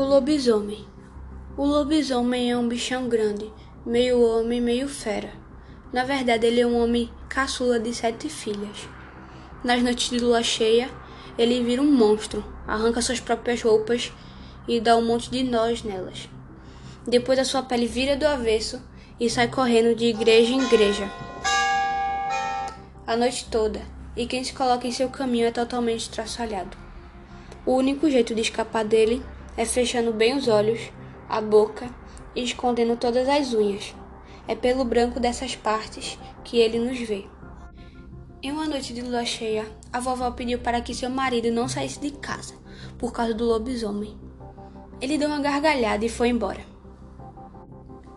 O lobisomem. O lobisomem é um bichão grande, meio homem, meio fera. Na verdade, ele é um homem caçula de sete filhas. Nas noites de lua cheia, ele vira um monstro, arranca suas próprias roupas e dá um monte de nós nelas. Depois a sua pele vira do avesso e sai correndo de igreja em igreja. A noite toda, e quem se coloca em seu caminho é totalmente estraçalhado. O único jeito de escapar dele é fechando bem os olhos, a boca e escondendo todas as unhas. É pelo branco dessas partes que ele nos vê. Em uma noite de lua cheia, a vovó pediu para que seu marido não saísse de casa por causa do lobisomem. Ele deu uma gargalhada e foi embora.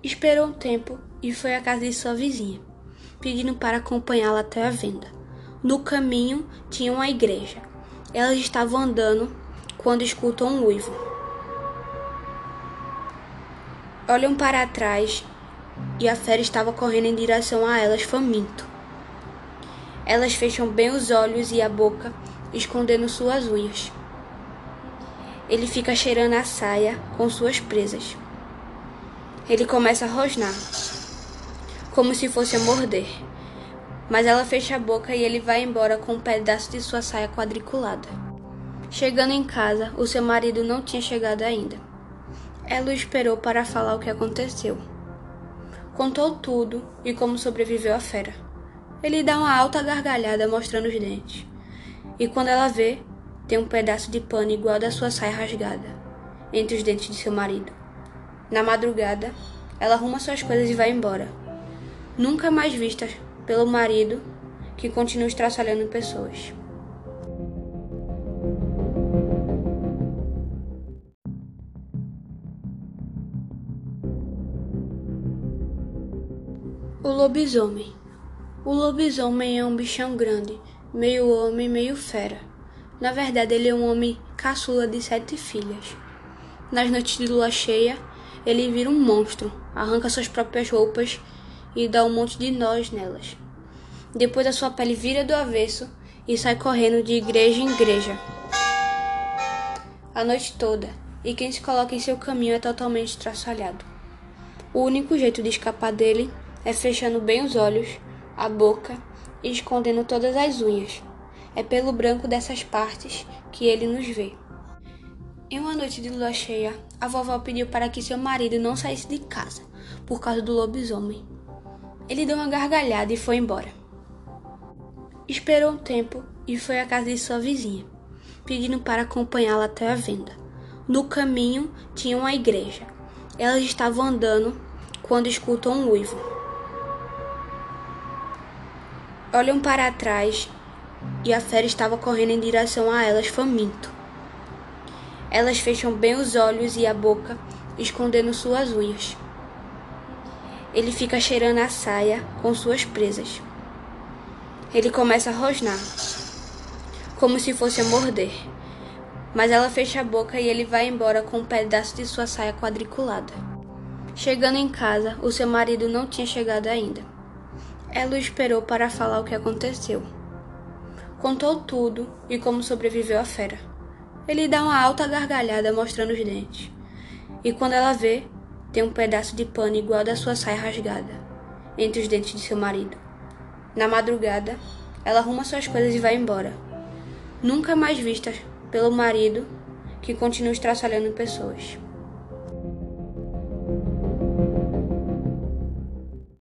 Esperou um tempo e foi à casa de sua vizinha, pedindo para acompanhá-la até a venda. No caminho tinha uma igreja. Elas estavam andando quando escutam um uivo. Olham para trás e a fera estava correndo em direção a elas faminto. Elas fecham bem os olhos e a boca, escondendo suas unhas. Ele fica cheirando a saia com suas presas. Ele começa a rosnar, como se fosse a morder. Mas ela fecha a boca e ele vai embora com um pedaço de sua saia quadriculada. Chegando em casa, o seu marido não tinha chegado ainda. Ela o esperou para falar o que aconteceu. Contou tudo e como sobreviveu à fera. Ele dá uma alta gargalhada mostrando os dentes. E quando ela vê, tem um pedaço de pano igual da sua saia rasgada entre os dentes de seu marido. Na madrugada, ela arruma suas coisas e vai embora. Nunca mais vista pelo marido que continua estraçalhando pessoas. O lobisomem. O lobisomem é um bichão grande, meio homem, meio fera. Na verdade, ele é um homem caçula de sete filhas. Nas noites de lua cheia, ele vira um monstro, arranca suas próprias roupas e dá um monte de nós nelas. Depois a sua pele vira do avesso e sai correndo de igreja em igreja. A noite toda, e quem se coloca em seu caminho é totalmente estraçalhado. O único jeito de escapar dele é fechando bem os olhos, a boca e escondendo todas as unhas. É pelo branco dessas partes que ele nos vê. Em uma noite de lua cheia, a vovó pediu para que seu marido não saísse de casa por causa do lobisomem. Ele deu uma gargalhada e foi embora. Esperou um tempo e foi à casa de sua vizinha, pedindo para acompanhá-la até a venda. No caminho tinha uma igreja. Elas estavam andando quando escutam um uivo. Olham para trás e a fera estava correndo em direção a elas faminto. Elas fecham bem os olhos e a boca, escondendo suas unhas. Ele fica cheirando a saia com suas presas. Ele começa a rosnar, como se fosse a morder. Mas ela fecha a boca e ele vai embora com um pedaço de sua saia quadriculada. Chegando em casa, o seu marido não tinha chegado ainda. Ela o esperou para falar o que aconteceu. Contou tudo e como sobreviveu à fera. Ele dá uma alta gargalhada mostrando os dentes. E quando ela vê, tem um pedaço de pano igual da sua saia rasgada entre os dentes de seu marido. Na madrugada, ela arruma suas coisas e vai embora. Nunca mais vista pelo marido que continua estraçalhando pessoas.